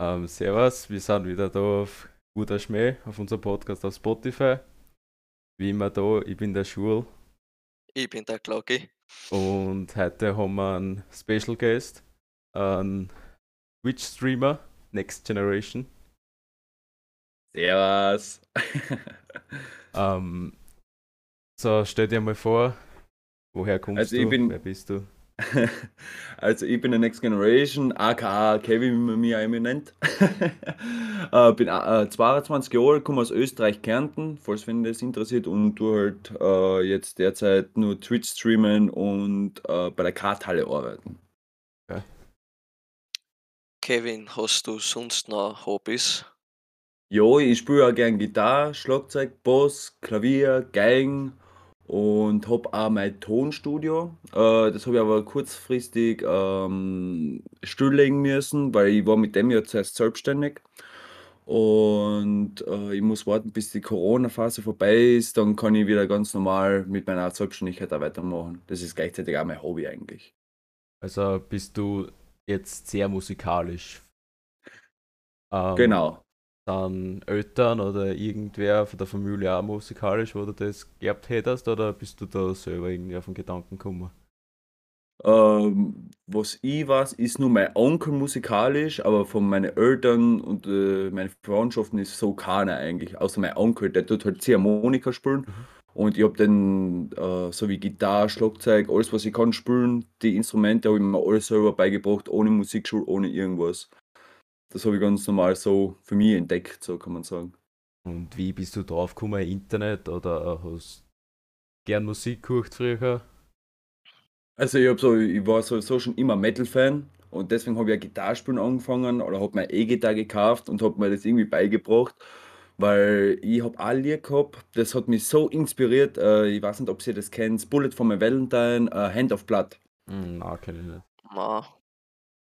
Ähm, servus, wir sind wieder da auf Guter Schmäh, auf unserem Podcast auf Spotify. Wie immer da, ich bin der Schul Ich bin der Glocki. und heute haben wir einen Special Guest, einen Twitch-Streamer, Next Generation. Servus. Ähm, so, stell dir mal vor, woher kommst Also du, ich bin- wer bist du? Also ich bin der Next Generation, aka Kevin, wie man mich auch immer nennt. äh, bin äh, 22 Jahre alt, komme aus Österreich, Kärnten, falls wenn das interessiert, und tu halt äh, jetzt derzeit nur Twitch streamen und äh, bei der Karthalle arbeiten. Kevin, hast du sonst noch Hobbys? Jo, ich spiele auch gern Gitarre, Schlagzeug, Bass, Klavier, Geigen und habe auch mein Tonstudio. Äh, das habe ich aber kurzfristig ähm, stilllegen müssen, weil ich war mit dem ja zuerst selbstständig. Und äh, ich muss warten, bis die Corona-Phase vorbei ist, dann kann ich wieder ganz normal mit meiner Selbstständigkeit auch weitermachen. Das ist gleichzeitig auch mein Hobby eigentlich. Also bist du jetzt sehr musikalisch. Ähm, Genau. Sind Eltern oder irgendwer von der Familie auch musikalisch, wo du das geerbt hättest, oder bist du da selber irgendwie auf den Gedanken gekommen? Ähm, was ich weiß, ist nur mein Onkel musikalisch, aber von meinen Eltern und äh, meinen Verwandtschaften ist so keiner eigentlich, außer mein Onkel, der tut halt Ziehharmonika spielen. Und ich habe dann äh, so wie Gitarre, Schlagzeug, alles was ich kann spielen, die Instrumente habe ich mir alles selber beigebracht, ohne Musikschule, ohne irgendwas. Das habe ich ganz normal so für mich entdeckt, so kann man sagen. Und wie bist du drauf gekommen, Internet oder hast gern Musik gehört früher? Also ich, hab so, ich war sowieso schon immer Metal-Fan und deswegen habe ich ja Gitarrespielen angefangen oder habe mir E-Gitarre gekauft und habe mir das irgendwie beigebracht, weil ich habe auch Lied gehabt, das hat mich so inspiriert, äh, ich weiß nicht, ob ihr das kennt, Bullet for my Valentine, äh, Hand of Blood. Hm, nein, kenn ich nicht.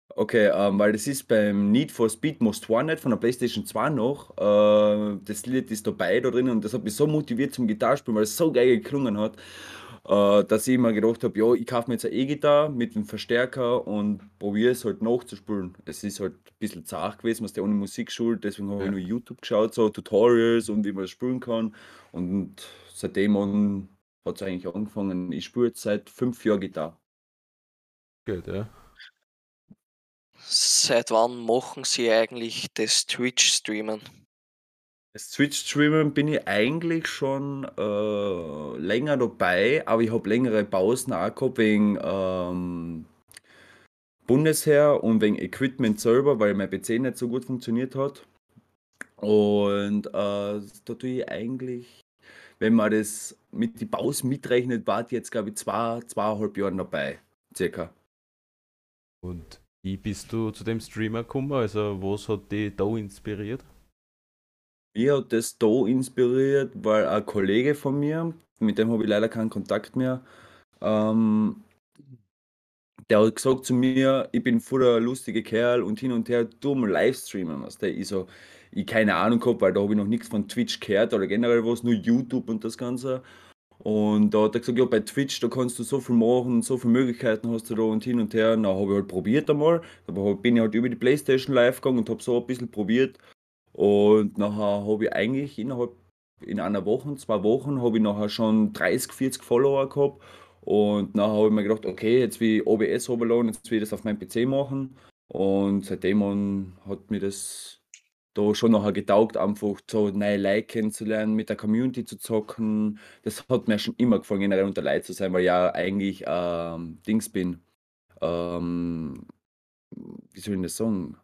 Okay, ähm, weil das ist beim Need for Speed Most Wanted von der PlayStation 2 noch. Äh, das Lied ist dabei da drin und das hat mich so motiviert zum Gitarrespielen, weil es so geil geklungen hat, äh, dass ich mir gedacht habe, ja, ich kaufe mir jetzt eine E-Gitarre mit einem Verstärker und probiere es halt nachzuspielen. Es ist halt ein bisschen zart gewesen, was der ohne Musik schult, deswegen habe Ja. ich nur YouTube geschaut, so Tutorials und wie man das spielen kann. Und seitdem hat es eigentlich angefangen. Ich spiele jetzt seit fünf Jahren Gitarre. Gut, ja. Seit wann machen Sie eigentlich das Twitch-Streamen? Das Twitch-Streamen bin ich eigentlich schon äh, länger dabei, aber ich habe längere Pausen auch gehabt wegen ähm, Bundesheer und wegen Equipment selber, weil mein PC nicht so gut funktioniert hat. Und äh, da tue ich eigentlich, wenn man das mit die Pause mitrechnet, war ich jetzt glaube ich zwei, zweieinhalb Jahren dabei, circa. Und wie bist du zu dem Streamer gekommen? Also was hat dich da inspiriert? Mich hat das da inspiriert, weil ein Kollege von mir, mit dem habe ich leider keinen Kontakt mehr, ähm, der hat gesagt zu mir, ich bin voll der lustige Kerl und hin und her, du mal Livestreamen, was der ich so, ich keine Ahnung gehabt, weil da habe ich noch nichts von Twitch gehört oder generell was, nur YouTube und das Ganze. Und da hat er gesagt, ja, bei Twitch, da kannst du so viel machen, so viele Möglichkeiten hast du da und hin und her. Na, habe ich halt probiert einmal. Da hab- bin ich halt über die Playstation live gegangen und habe so ein bisschen probiert. Und nachher habe ich eigentlich innerhalb in einer Woche, zwei Wochen, habe ich nachher schon 30, 40 Follower gehabt. Und nachher habe ich mir gedacht, okay, jetzt will ich OBS runterladen, jetzt will ich das auf meinem PC machen. Und seitdem hat mir das da schon nachher getaugt, einfach so neue Leute kennenzulernen, mit der Community zu zocken. Das hat mir schon immer gefallen, generell unter Leute zu sein, weil ich ja eigentlich ähm, Dings bin. Ähm, wie soll ich das sagen?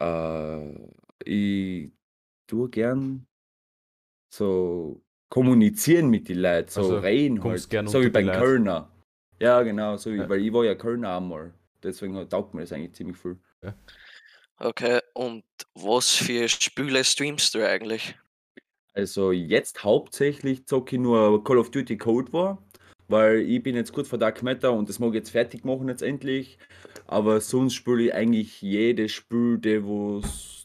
Äh, ich tue gern so kommunizieren mit den Leuten, so Also, reden halt. So wie bei die Leute. Kölner. Ja, genau, so wie, Ja. weil ich war ja Kölner einmal. Deswegen taugt mir das eigentlich ziemlich viel. Okay, und was für Spiele streamst du eigentlich? Also jetzt hauptsächlich zocke ich nur Call of Duty Cold War, weil ich bin jetzt kurz vor Dark Matter und das mag ich jetzt fertig machen jetzt endlich. Aber sonst spiele ich eigentlich jedes Spiel, der wo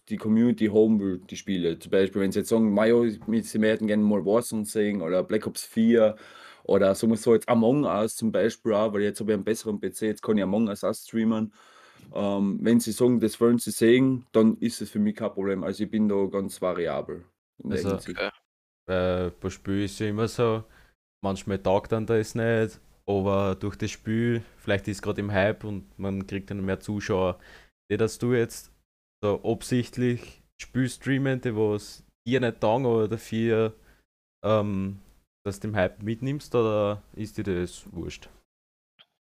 die Community haben will, die Spiele. Zum Beispiel, wenn sie jetzt sagen, Mayo, sie hätten gerne mal Warzone sehen oder Black Ops 4 oder sagen wir so jetzt Among Us zum Beispiel auch, weil jetzt habe ich einen besseren PC, jetzt kann ich Among Us auch streamen. Ähm, wenn sie sagen, das wollen sie sehen, dann ist es für mich kein Problem. Also ich bin da ganz variabel Also-. Okay. Weil bei Spiel ist ja immer so, manchmal taugt dann das nicht, aber durch das Spiel, vielleicht ist es gerade im Hype und man kriegt dann mehr Zuschauer. Die, dass du jetzt so absichtlich Spiel streamen, die was dir nicht taugen, aber dafür, ähm, dass du den Hype mitnimmst, oder ist dir das wurscht?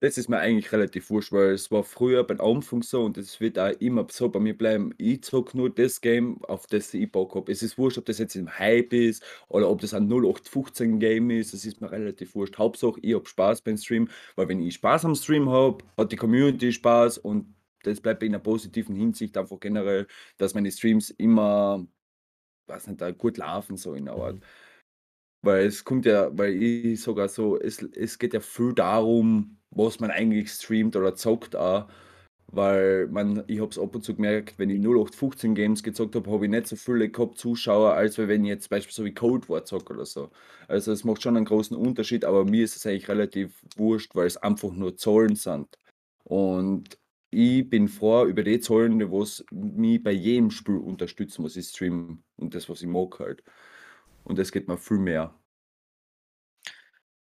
Das ist mir eigentlich relativ wurscht, weil es war früher beim Anfang so und es wird auch immer so bei mir bleiben. Ich zocke nur das Game, auf das ich Bock habe. Es ist wurscht, ob das jetzt im Hype ist oder ob das ein 0815 Game ist. Das ist mir relativ wurscht. Hauptsache, ich habe Spaß beim Stream, weil wenn ich Spaß am Stream habe, hat die Community Spaß und das bleibt in einer positiven Hinsicht einfach generell, dass meine Streams immer, weiß nicht, gut laufen, so in der Art. Weil es kommt ja, weil ich sogar so, es, es geht ja viel darum, was man eigentlich streamt oder zockt auch. Weil man, ich habe es ab und zu gemerkt, wenn ich 0815 Games gezockt habe, habe ich nicht so viele gehabt Zuschauer, als wenn ich jetzt beispielsweise wie Cold War zocke oder so. Also es macht schon einen großen Unterschied, aber mir ist es eigentlich relativ wurscht, weil es einfach nur Zahlen sind. Und ich bin froh über die Zahlen, die mich bei jedem Spiel unterstützen, was ich streame und das, was ich mag halt. Und das geht mir viel mehr.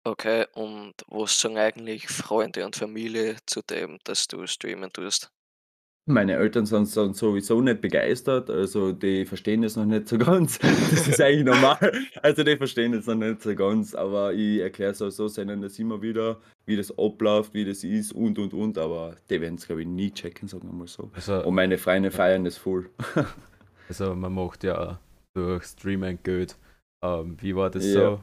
Okay, und was sagen eigentlich Freunde und Familie zu dem, dass du streamen tust? Meine Eltern sind, sind sowieso nicht begeistert, also die verstehen das noch nicht so ganz. Das ist eigentlich normal. Also die verstehen das noch nicht so ganz, aber ich erkläre es auch so, seinen das immer wieder, wie das abläuft, wie das ist und und und, aber die werden es glaube ich nie checken, sagen wir mal so. Also, Und meine Freunde feiern das voll. also man macht ja durch Streamen Geld. Ähm, wie war das Ja. so,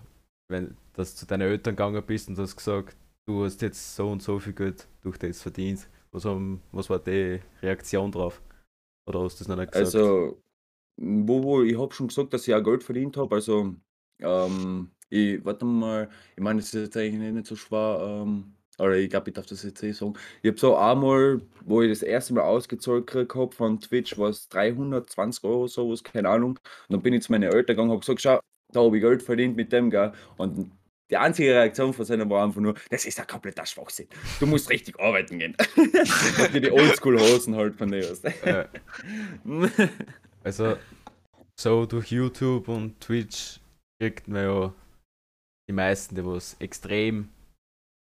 wenn dass du zu deinen Eltern gegangen bist und hast gesagt, du hast jetzt so und so viel Geld durch das verdient? Was, haben, was war die Reaktion drauf? Oder hast du das noch nicht gesagt? Also, wo, wo, ich habe schon gesagt, dass ich auch Geld verdient habe. Also, ähm, ich, warte mal, ich meine, das ist jetzt eigentlich nicht so schwer, ähm, oder ich glaube, ich darf das jetzt eh sagen. Ich habe so einmal, wo ich das erste Mal ausgezahlt gekriegt habe von Twitch, war es 320 Euro, sowas, keine Ahnung. Und dann bin ich zu meinen Eltern gegangen und habe gesagt, schau, da habe ich Geld verdient mit dem, gell. Und die einzige Reaktion von seiner war einfach nur, das ist ein kompletter Schwachsinn. Du musst richtig arbeiten gehen. die, die Oldschool-Hosen halt von dir. Äh, also, so durch YouTube und Twitch kriegt man ja die meisten, die was extrem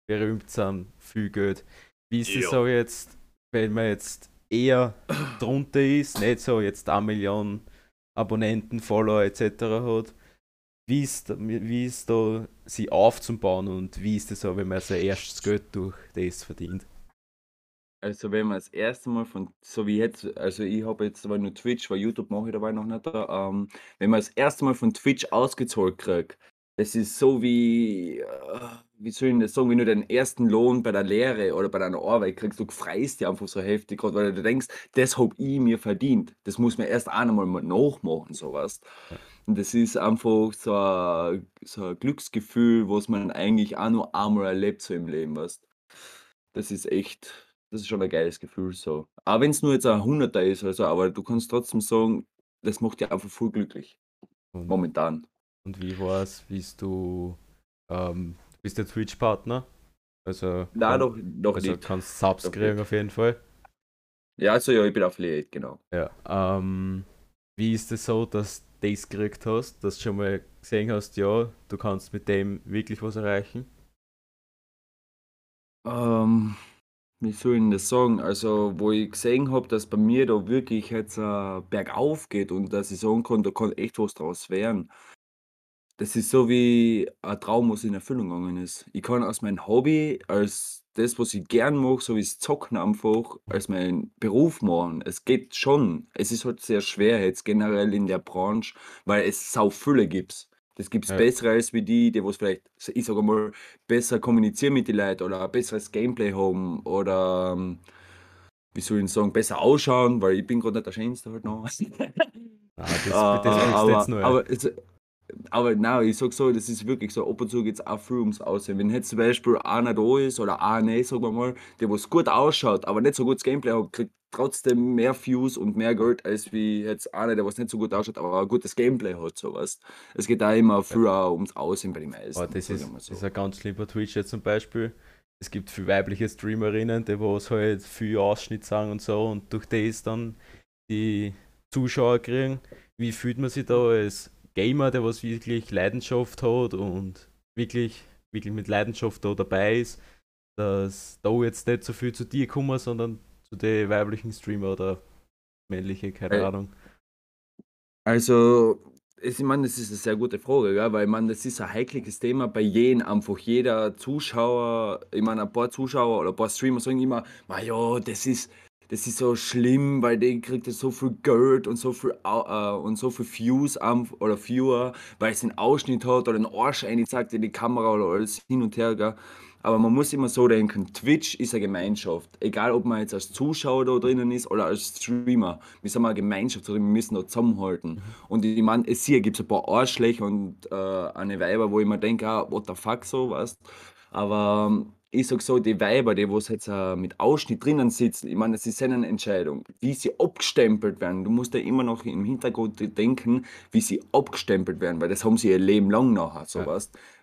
berühmt sind, viel Geld. Wie ist es Ja. so jetzt, wenn man jetzt eher drunter ist, nicht so jetzt eine Million Abonnenten, Follower etc. hat? Wie ist, wie ist da sie aufzubauen und wie ist es so, wenn man sein erstes Geld durch das verdient? Also wenn man das erste Mal von, so wie jetzt, also ich habe jetzt aber nur Twitch, weil YouTube mache ich dabei noch nicht da, ähm, wenn man das erste Mal von Twitch ausgezahlt kriegt, das ist so wie, äh, wie soll ich das sagen, wenn du deinen ersten Lohn bei der Lehre oder bei deiner Arbeit kriegst, du freust dich einfach so heftig, grad, weil du denkst, das habe ich mir verdient. Das muss man erst einmal mal nachmachen, sowas. Ja. Und das ist einfach so ein, so ein Glücksgefühl, was man eigentlich auch nur einmal erlebt so im Leben, weißt Das ist echt, das ist schon ein geiles Gefühl so. Auch wenn es nur jetzt ein Hunderter ist, also, aber du kannst trotzdem sagen, das macht dich einfach voll glücklich, Und, momentan. und wie war es, bist du, ähm, du bist der Twitch-Partner? Also, Nein, doch, doch also nicht. kannst Subs Doch kriegen nicht. auf jeden Fall. Ja, also ja, ich bin Affiliate, genau. Ja. Ähm, wie ist es so, dass das gekriegt hast, dass du schon mal gesehen hast, ja, du kannst mit dem wirklich was erreichen? Ähm, wie soll ich das sagen? Also, wo ich gesehen habe, dass bei mir da wirklich jetzt äh, bergauf geht und dass ich sagen kann, da kann echt was draus werden. Das ist so wie ein Traum, was in Erfüllung gegangen ist. Ich kann aus meinem Hobby, als das, was ich gern mache, so wie das Zocken einfach, als meinen Beruf machen. Es geht schon. Es ist halt sehr schwer jetzt generell in der Branche, weil es sau viele gibt. Das gibt es Ja. bessere als wie die, die was vielleicht, ich sage mal, besser kommunizieren mit den Leuten oder ein besseres Gameplay haben oder ähm, wie soll ich sagen, besser ausschauen, weil ich bin gerade nicht der Schönste halt noch. Ah, das, Ah, das ah, aber, aber, es, aber nein, ich sag so, das ist wirklich so, ab und zu geht es auch viel ums Aussehen. Wenn jetzt zum Beispiel einer da ist oder eine, sagen wir mal, der was gut ausschaut, aber nicht so gutes Gameplay hat, kriegt trotzdem mehr Views und mehr Geld, als wie jetzt einer, der was nicht so gut ausschaut, aber ein gutes Gameplay hat, sowas. Es geht da immer viel auch ums Aussehen bei den meisten. Aber das ist, mal das so. ist ein ganz bei Twitch jetzt zum Beispiel. es gibt viele weibliche Streamerinnen, die was halt viel Ausschnitt sagen und so und durch das dann die Zuschauer kriegen. Wie fühlt man sich da als Gamer, der was wirklich Leidenschaft hat und wirklich, wirklich mit Leidenschaft da dabei ist, dass da jetzt nicht so viel zu dir kommen, sondern zu den weiblichen Streamer oder männliche, keine Äh, Ahnung. Also, ich meine, das ist eine sehr gute Frage, gell? weil man, das ist ein heikles Thema bei jedem, einfach jeder Zuschauer, ich meine, ein paar Zuschauer oder ein paar Streamer sagen immer, "Ma ja, das ist, das ist so schlimm, weil der kriegt ja so viel Geld und so viel, äh, und so viel Views am, oder Viewer, weil es einen Ausschnitt hat oder einen Arsch sagt in die Kamera oder alles hin und her, gell? Aber man muss immer so denken, Twitch ist eine Gemeinschaft. Egal, ob man jetzt als Zuschauer da drinnen ist oder als Streamer. Wir sind eine Gemeinschaft, wir müssen da zusammenhalten. Und ich meine, es hier gibt es ein paar Arschlöcher und äh, eine Weiber, wo ich mir denke, ah, what the fuck, so, weißt Aber ich sag so, die Weiber, die was jetzt äh, mit Ausschnitt drinnen sitzen, ich meine, das ist eine Entscheidung, wie sie abgestempelt werden. Du musst ja immer noch im Hintergrund denken, wie sie abgestempelt werden, weil das haben sie ihr Leben lang nachher, so Ja.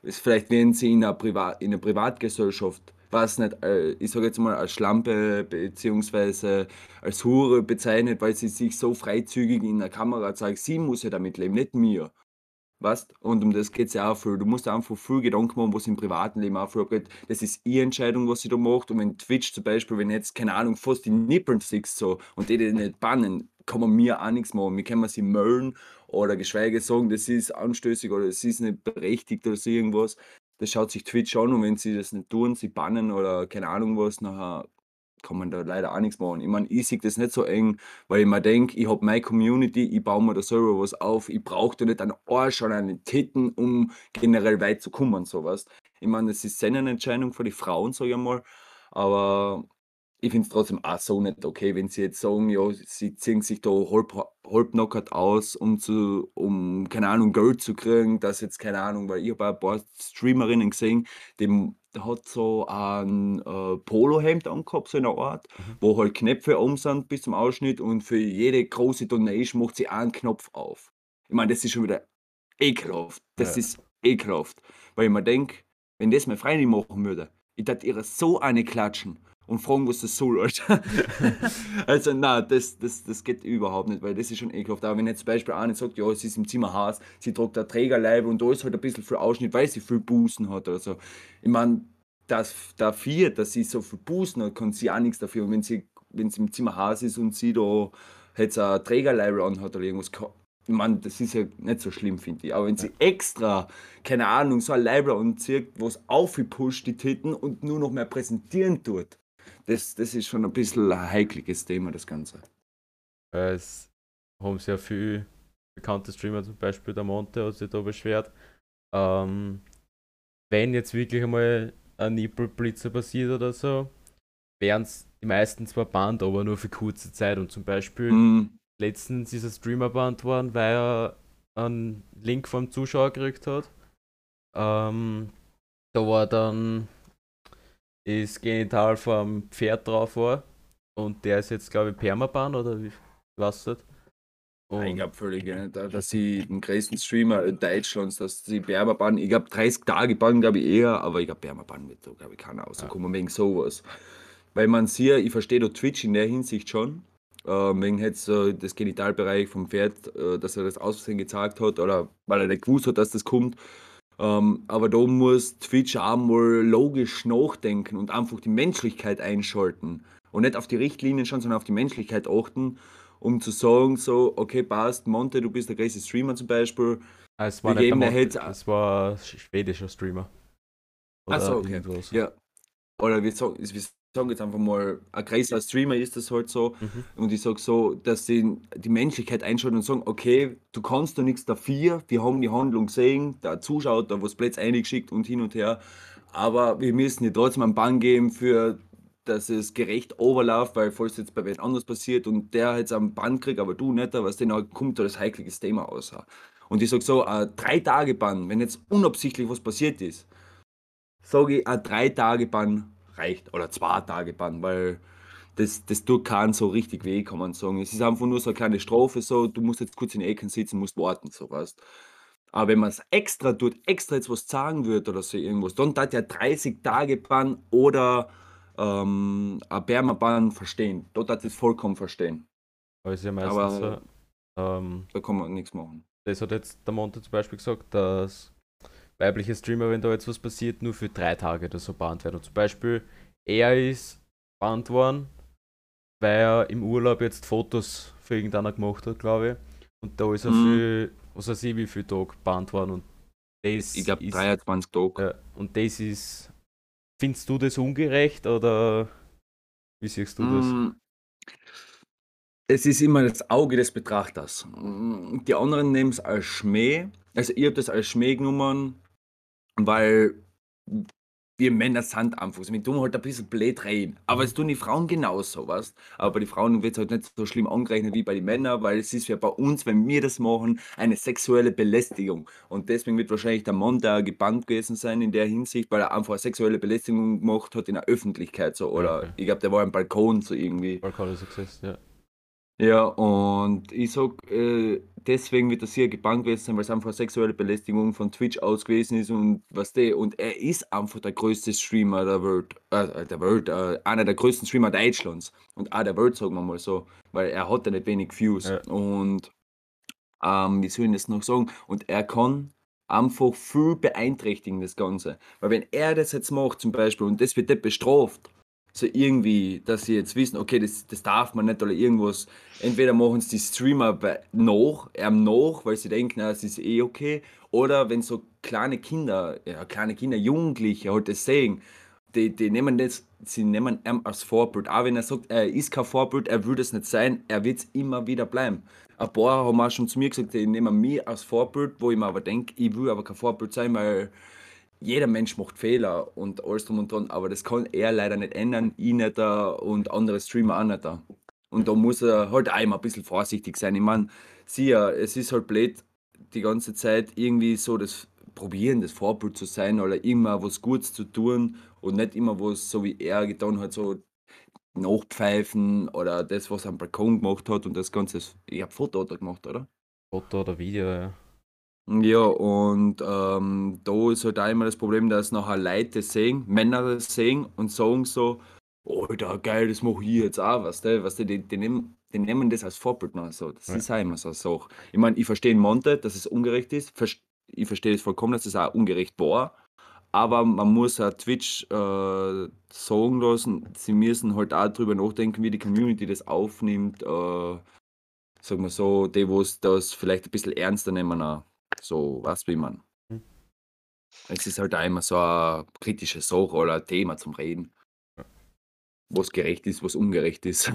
Vielleicht werden sie in einer, Privat, in einer Privatgesellschaft, weiß nicht, äh, ich sage jetzt mal als Schlampe beziehungsweise als Hure bezeichnet, weil sie sich so freizügig in der Kamera zeigt. Sie muss ja damit leben, nicht mir. Weißt? Und um das geht es ja auch viel. Du musst einfach viel Gedanken machen, was im privaten Leben auch viel geht. Das ist ihre Entscheidung, was sie da macht. Und wenn Twitch zum Beispiel, wenn jetzt, keine Ahnung, fast die Nippeln siehst so, und die die nicht bannen, kann man mir auch nichts machen. Wir können sie melden oder geschweige sagen, das ist anstößig oder das ist nicht berechtigt oder so irgendwas. Das schaut sich Twitch an und wenn sie das nicht tun, sie bannen oder keine Ahnung was, nachher kann man da leider auch nichts machen. Ich meine, ich sehe das nicht so eng, weil ich mir denke, ich habe meine Community, ich baue mir da selber was auf, ich brauche da nicht einen Arsch oder einen Titten, um generell weit zu kommen, sowas. Ich meine, das ist seine Entscheidung für die Frauen, sage ich mal, aber ich finde es trotzdem auch so nicht okay, wenn sie jetzt sagen, ja, sie ziehen sich da halb, halbnackert aus, um zu, um, keine Ahnung, Geld zu kriegen, dass jetzt, keine Ahnung, weil ich habe ein paar Streamerinnen gesehen, dem hat so ein äh, Polohemd angehabt, so eine Art, Mhm. wo halt Knöpfe um sind bis zum Ausschnitt und für jede große Donation macht sie einen Knopf auf. Ich meine, das ist schon wieder ekelhaft. Das Ja. ist ekelhaft. Weil ich mir denke, wenn das meine Freundin machen würde, ich würde ihr so eine klatschen und fragen, was das soll, Alter. also, nein, das, das, das geht überhaupt nicht, weil das ist schon ekelhaft. Aber wenn jetzt zum Beispiel eine sagt, ja, sie ist im Zimmer heiß, sie trägt ein Trägerleib und da ist halt ein bisschen viel Ausschnitt, weil sie viel Busen hat oder so. Ich meine, das, dafür, dass sie so viel Busen hat, kann sie auch nichts dafür. Und wenn sie, wenn sie im Zimmer heiß ist und sie da jetzt ein Trägerleib anhat oder irgendwas, ich meine, das ist ja nicht so schlimm, finde ich. Aber wenn sie extra, keine Ahnung, so ein Leibler anzieht, was aufgepusht die Titten und nur noch mehr präsentieren tut, das, das ist schon ein bisschen ein heikles Thema, das Ganze. Weil Es haben sehr viele bekannte Streamer, zum Beispiel der Monte, hat sich da beschwert. Ähm, wenn jetzt wirklich einmal ein Nippelblitzer passiert oder so, wären es die meisten zwar bannt, aber nur für kurze Zeit. Und zum Beispiel Mm, letztens ist ein Streamer bannt worden, weil er einen Link vom Zuschauer gekriegt hat. Ähm, da war dann das Genital vom Pferd drauf war. Und der ist jetzt, glaube ich, Permaban oder wie was nicht. ich glaube völlig, äh, da- dass sie den größten Streamer in Deutschlands, dass sie Berberbann, ich glaube 30 Tage bannen, glaube ich eher, aber ich glaube Berberbann wird da, glaube ich, keiner rauskommen wegen sowas. Weil man sieht, ich verstehe da Twitch in der Hinsicht schon, äh, wegen jetzt äh, das Genitalbereich vom Pferd, äh, dass er das Aussehen gezeigt hat oder weil er nicht gewusst hat, dass das kommt. Ähm, aber da muss Twitch auch mal logisch nachdenken und einfach die Menschlichkeit einschalten. Und nicht auf die Richtlinien schauen, sondern auf die Menschlichkeit achten, um zu sagen, so, okay, passt, Monte, du bist der größte Streamer zum Beispiel. Ah, es war nicht der Monte, es war ein schwedischer Streamer. Ach so, okay. irgendwas. Ja. Oder wir sagen, wir sagen jetzt einfach mal, ein größer Streamer ist das halt so. Mhm. Und ich sage so, dass sie die Menschlichkeit einschalten und sagen, okay, du kannst da nichts dafür, wir haben die Handlung gesehen, der Zuschauer da was Plätze eingeschickt und hin und her, aber wir müssen dir trotzdem einen Bann geben für, dass es gerecht overläuft, weil falls jetzt bei wem anders passiert und der jetzt einen Bann kriegt, aber du nicht, was dann kommt da das heikles Thema aus. Und ich sage so, ein drei Tage Bann, wenn jetzt unabsichtlich was passiert ist, sage ich, ein drei Tage Bann reicht oder zwei Tage Bann, weil das, das tut keinen so richtig weh, kann man sagen. Es ist einfach nur so eine kleine Strafe, so, du musst jetzt kurz in die Ecken sitzen, musst warten, so weißt. Aber wenn man es extra tut, extra jetzt was sagen wird oder so irgendwas, dann hat ja 30 Tage Bann oder ähm, ein Permaban verstehen. Dort hat es vollkommen verstehen. Aber ist ja meistens Aber so, ähm, da kann man nichts machen. das hat jetzt der Monte zum Beispiel gesagt, dass weibliche Streamer, wenn da jetzt was passiert, nur für drei Tage oder so bannt werden. Und zum Beispiel, er ist bannt worden, weil er im Urlaub jetzt Fotos für irgendeiner gemacht hat, glaube ich. Und da ist er Mhm. für, was weiß ich, wie viel Tage bannt worden. Und das Ich glaube ist, 23 Tage. ja, und das ist, findest du das ungerecht oder wie siehst du das? Mm, Es ist immer das Auge des Betrachters. Mm, Die anderen nehmen es als Schmäh. Also ich habe das als Schmäh genommen, weil wir Männer sind einfach so. Wir tun halt ein bisschen blöd reden. Aber es tun die Frauen genauso, weißt Aber bei den Frauen wird es halt nicht so schlimm angerechnet wie bei den Männern, weil es ist ja bei uns, wenn wir das machen, eine sexuelle Belästigung. Und deswegen wird wahrscheinlich der Mann da gebannt gewesen sein in der Hinsicht, weil er einfach eine sexuelle Belästigung gemacht hat in der Öffentlichkeit. So. Oder Okay. ich glaube, der war am Balkon so irgendwie. Balkon Success, ja. Ja, und ich sag, äh, deswegen wird das hier gebannt gewesen sein, weil es einfach eine sexuelle Belästigung von Twitch aus gewesen ist und was der, und er ist einfach der größte Streamer der Welt, äh, der Welt, äh, einer der größten Streamer Deutschlands und auch der Welt, sagen wir mal so, weil er hat ja nicht wenig Views Ja. und ähm, wie soll ich das noch sagen? Und er kann einfach viel beeinträchtigen, das Ganze. Weil wenn er das jetzt macht zum Beispiel und das wird nicht bestraft, so irgendwie, dass sie jetzt wissen, okay, das, das darf man nicht oder irgendwas. Entweder machen es die Streamer bei, nach, ähm, nach, weil sie denken, na, es ist eh okay. Oder wenn so kleine Kinder, ja, kleine Kinder, Jugendliche halt das sehen, die, die nehmen das, sie nehmen ihn als Vorbild. Auch wenn er sagt, er ist kein Vorbild, er will es nicht sein, er wird es immer wieder bleiben. Ein paar haben auch schon zu mir gesagt, die nehmen mich als Vorbild, wo ich mir aber denke, ich will aber kein Vorbild sein, weil jeder Mensch macht Fehler und alles drum und dran, aber das kann er leider nicht ändern, ich nicht da und andere Streamer auch nicht da. Und da muss er halt auch immer ein bisschen vorsichtig sein. Ich meine, sieh ja, es ist halt blöd, die ganze Zeit irgendwie so das Probieren, das Vorbild zu sein oder immer was Gutes zu tun und nicht immer was, so wie er getan hat, so nachpfeifen oder das, was er am Balkon gemacht hat und das Ganze. Ich habe Foto er gemacht, oder? Foto oder Video, ja. Ja, und ähm, da ist halt auch immer das Problem, dass nachher Leute sehen, Männer das sehen und sagen so, Alter, geil, das mache ich jetzt auch, weißt du, weißt du die, die, nehmen, die nehmen das als Vorbild noch so. Das Ja. ist auch immer so eine Sache. Ich meine, ich verstehe in Monte, dass es ungerecht ist, ich verstehe es vollkommen, dass es auch ungerecht war, aber man muss auch Twitch äh, sagen lassen, sie müssen halt auch drüber nachdenken, wie die Community das aufnimmt, äh, sagen wir so, die, wo es das vielleicht ein bisschen ernster nehmen, auch. So, was wie man. Hm. Es ist halt auch immer so eine kritische Sache oder ein Thema zum Reden. Was gerecht ist, was ungerecht ist.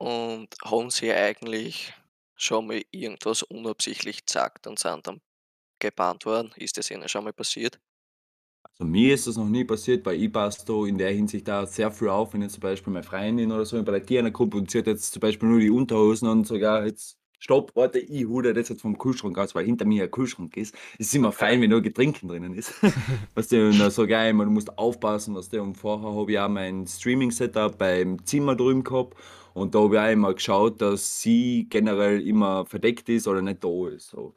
Und haben sie eigentlich schon mal irgendwas unabsichtlich gesagt und sind dann gebannt worden? Ist das ihnen schon mal passiert? Also mir ist das noch nie passiert, weil ich passe da in der Hinsicht da sehr viel auf, wenn jetzt zum Beispiel meine Freundin oder so bei der Tierner-Gruppe und sie hat jetzt zum Beispiel nur die Unterhosen und sogar jetzt Stopp, warte, ich hole das jetzt vom Kühlschrank aus, weil hinter mir ein Kühlschrank ist. Es ist immer fein, wenn nur Getränken drinnen ist. weißt du, und ich auch immer, du musst aufpassen, was der und vorher habe ich auch mein Streaming-Setup beim Zimmer drüben gehabt und da habe ich auch immer geschaut, dass sie generell immer verdeckt ist oder nicht da ist. So.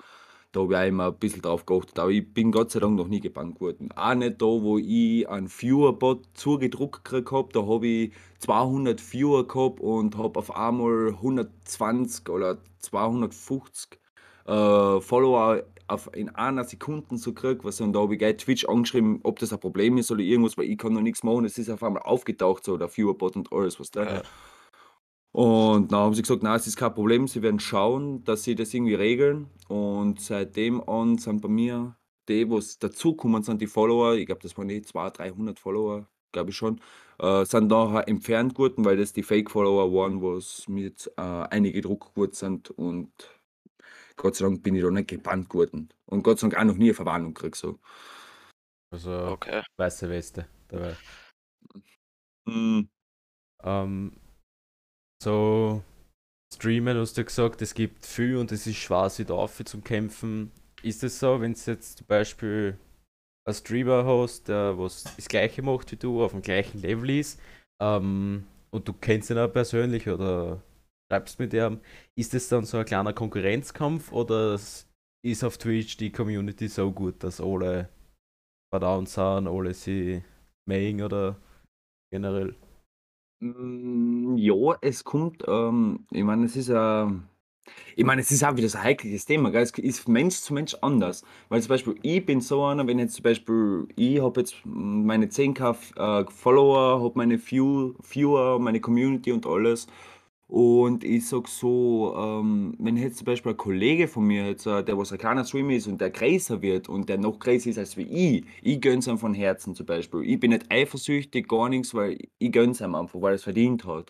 Da habe ich auch immer ein bisschen drauf geachtet. Aber ich bin Gott sei Dank noch nie gebannt worden. Auch nicht da, wo ich einen Viewerbot zugedruckt gekriegt habe. Da habe ich 200 Viewer gehabt und habe auf einmal 120 oder 250 äh, Follower auf, in einer Sekunde so gekriegt. Was, und da habe ich gleich Twitch angeschrieben, ob das ein Problem ist oder irgendwas, weil ich kann noch nichts machen. Es ist auf einmal aufgetaucht, so der Viewerbot und alles, was da. Ja. Und dann haben sie gesagt, nein, es ist kein Problem, sie werden schauen, dass sie das irgendwie regeln. Und seitdem an sind bei mir die, was dazukommen sind, die Follower, ich glaube, das waren eh 200, 300 Follower, glaube ich schon, äh, sind nachher entfernt geworden, weil das die Fake-Follower waren, was mit äh, einige Druck geworden sind. Und Gott sei Dank bin ich da nicht gebannt geworden. Und Gott sei Dank auch noch nie eine Verwarnung gekriegt. So. Also Okay. weiße Weste dabei. Mm, Ähm, so streamen, hast du gesagt, es gibt viel und es ist schwer, sich da auf zum Kämpfen. Ist es so, wenn du jetzt zum Beispiel einen Streamer hast, der was das gleiche macht wie du, auf dem gleichen Level ist, ähm, und du kennst ihn auch persönlich oder schreibst mit ihm, ist es dann so ein kleiner Konkurrenzkampf oder ist auf Twitch die Community so gut, dass alle verdauen sind, alle sie mögen oder generell? Mm, ja, es kommt, ähm, ich meine, es ist ein ich meine, es ist auch wieder so ein heikles Thema, gell? Es ist Mensch zu Mensch anders. Weil zum Beispiel, ich bin so einer, wenn jetzt zum Beispiel, ich habe jetzt meine 10k äh, Follower, habe meine View, Viewer, meine Community und alles. Und ich sag so, ähm, wenn jetzt zum Beispiel ein Kollege von mir, jetzt, äh, der was ein kleiner Streamer ist und der größer wird und der noch größer ist als wie ich, ich gönn's ihm von Herzen zum Beispiel. Ich bin nicht eifersüchtig, gar nichts, weil ich gönn's ihm einfach, weil er es verdient hat.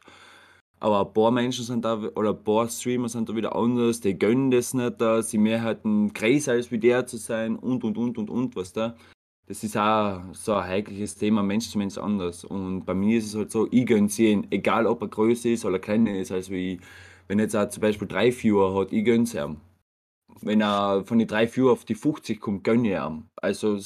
Aber ein paar Menschen sind da, oder ein paar Streamer sind da wieder anders, die gönnen das nicht, da, sie mehr hätten größer als wie der zu sein und und und und und, was da. Das ist auch so ein heikles Thema, Mensch zu Mensch anders. Und bei mir ist es halt so, ich gönne ihn, egal ob er größer ist oder kleiner ist als wie ich. Wenn er jetzt auch zum Beispiel drei Viewer hat, ich gönne es ihm. Wenn er von den drei Viewer auf die 50 kommt, gönne ich ihm. Also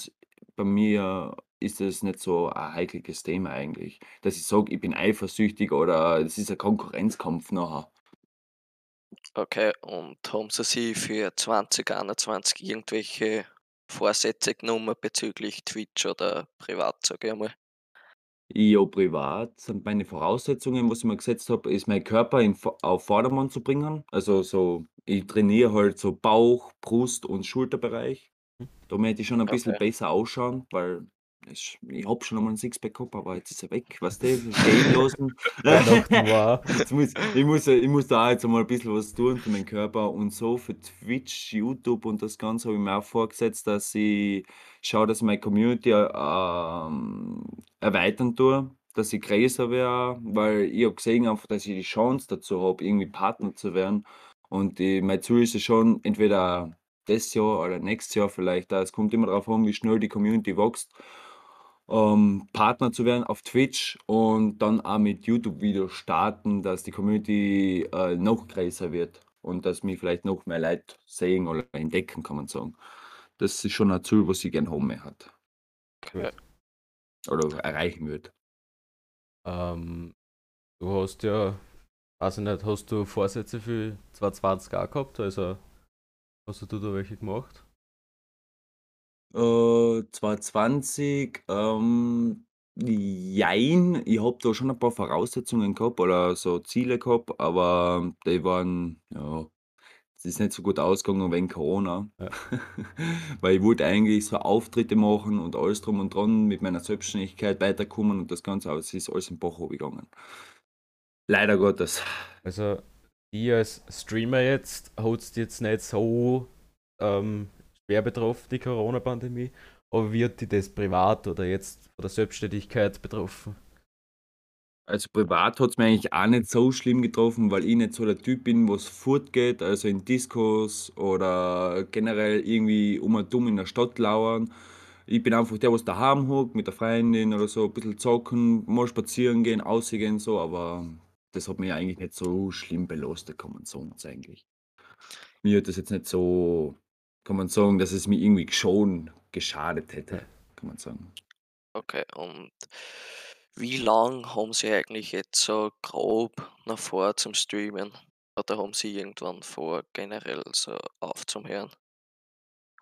bei mir ist das nicht so ein heikles Thema eigentlich, dass ich sage, ich bin eifersüchtig oder es ist ein Konkurrenzkampf nachher. Okay, und haben Sie sich für 2021 irgendwelche Vorsätze genommen bezüglich Twitch oder privat, sage ich einmal? Ja, privat sind meine Voraussetzungen, was ich mir gesetzt habe, ist mein Körper in, auf Vordermann zu bringen. Also so, ich trainiere halt so Bauch, Brust und Schulterbereich. Hm. Da möchte ich schon ein bisschen Okay. besser ausschauen, weil ich, ich habe schon einmal ein Sixpack gehabt, aber jetzt ist er weg, weißt du, gehen lassen. Jetzt muss, ich, muss, ich muss da jetzt einmal ein bisschen was tun für meinen Körper und so für Twitch, YouTube und das Ganze habe ich mir auch vorgesetzt, dass ich schaue, dass ich meine Community ähm, erweitern tue, dass ich größer werde, weil ich habe gesehen einfach, dass ich die Chance dazu habe, irgendwie Partner zu werden. Und die, mein Ziel ist es schon, entweder das Jahr oder nächstes Jahr vielleicht, es kommt immer darauf an, wie schnell die Community wächst ähm, Partner zu werden auf Twitch und dann auch mit YouTube-Videos starten, dass die Community äh, noch größer wird und dass mich vielleicht noch mehr Leute sehen oder entdecken, kann man sagen. Das ist schon ein Ziel, was ich gerne haben hat. Okay. Oder erreichen würde. Ähm, du hast ja, weiß ich nicht, hast du Vorsätze für 2020 auch gehabt? Also hast du da welche gemacht? Äh, 2020, ähm, jein. Ich habe da schon ein paar Voraussetzungen gehabt oder so Ziele gehabt, aber die waren, ja, es ist nicht so gut ausgegangen wegen Corona. Ja. Weil ich wollte eigentlich so Auftritte machen und alles drum und dran mit meiner Selbstständigkeit weiterkommen und das Ganze, aber es ist alles im Bach gegangen. Leider Gottes. Also, ich als Streamer jetzt, es jetzt nicht so ähm, schwer betroffen, die Corona-Pandemie. Aber hat die das privat oder jetzt von der Selbstständigkeit betroffen? Also privat hat es mir eigentlich auch nicht so schlimm getroffen, weil ich nicht so der Typ bin, was fortgeht, also in Diskos oder generell irgendwie um und dumm in der Stadt lauern. Ich bin einfach der, was daheim hockt, mit der Freundin oder so, ein bisschen zocken, mal spazieren gehen, ausgehen, so, aber das hat mich eigentlich nicht so schlimm belastet, kann man sagen, eigentlich. Mir hat das jetzt nicht so, kann man sagen, dass es mir irgendwie schon geschadet hätte, kann man sagen. Okay, und wie lang haben Sie eigentlich jetzt so grob noch vor zum Streamen? Oder haben Sie irgendwann vor, generell so aufzuhören?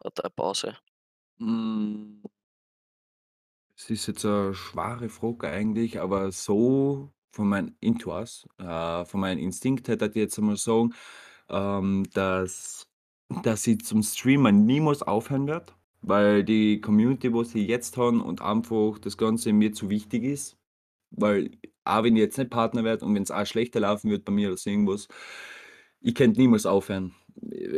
Oder eine Pause? Hm. Es ist jetzt eine schwere Frage eigentlich, aber so von meinem Intus, äh, von meinem Instinkt würde ich jetzt einmal sagen, ähm, dass dass ich zum Streamen niemals aufhören werde, weil die Community, was ich jetzt habe und einfach das Ganze mir zu wichtig ist. Weil auch wenn ich jetzt nicht Partner werde und wenn es auch schlechter laufen wird bei mir oder so irgendwas, ich könnte niemals aufhören.